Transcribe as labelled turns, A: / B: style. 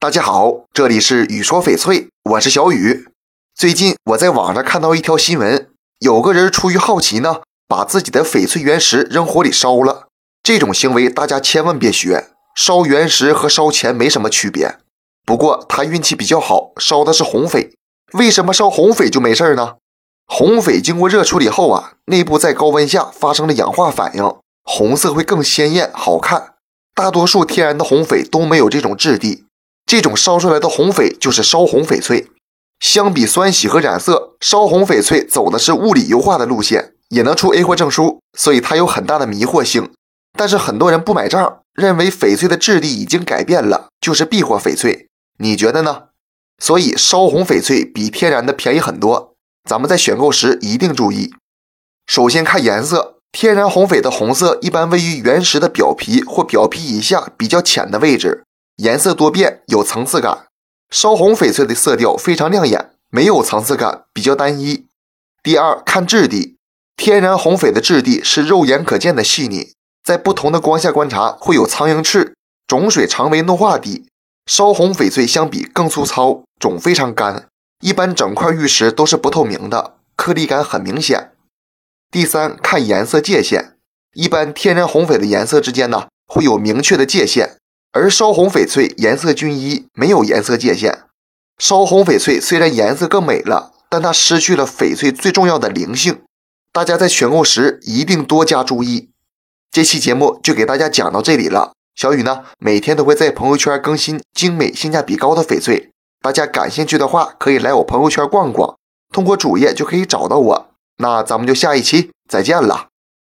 A: 大家好，这里是雨说翡翠，我是小雨。最近我在网上看到一条新闻，有个人出于好奇呢，把自己的翡翠原石扔火里烧了。这种行为大家千万别学，烧原石和烧钱没什么区别。不过他运气比较好，烧的是红翡。为什么烧红翡就没事呢？红翡经过热处理后啊，内部在高温下发生了氧化反应，红色会更鲜艳好看。大多数天然的红翡都没有这种质地，这种烧出来的红翡就是烧红翡翠。相比酸洗和染色，烧红翡翠走的是物理油画的路线，也能出 A 货证书，所以它有很大的迷惑性。但是很多人不买账，认为翡翠的质地已经改变了，就是 B 货翡翠。你觉得呢？所以烧红翡翠比天然的便宜很多，咱们在选购时一定注意。首先看颜色，天然红翡的红色一般位于原石的表皮或表皮以下比较浅的位置，颜色多变，有层次感。烧红翡翠的色调非常亮眼，没有层次感，比较单一。第二看质地，天然红翡的质地是肉眼可见的细腻，在不同的光下观察会有苍蝇翅，种水常为糯化底。烧红翡翠相比更粗糙，种非常干，一般整块玉石都是不透明的，颗粒感很明显。第三，看颜色界限，一般天然红翡的颜色之间呢会有明确的界限，而烧红翡翠颜色均一，没有颜色界限。烧红翡翠虽然颜色更美了，但它失去了翡翠最重要的灵性，大家在选购时一定多加注意。这期节目就给大家讲到这里了。小雨呢，每天都会在朋友圈更新精美、性价比高的翡翠，大家感兴趣的话，可以来我朋友圈逛逛，通过主页就可以找到我。那咱们就下一期再见了。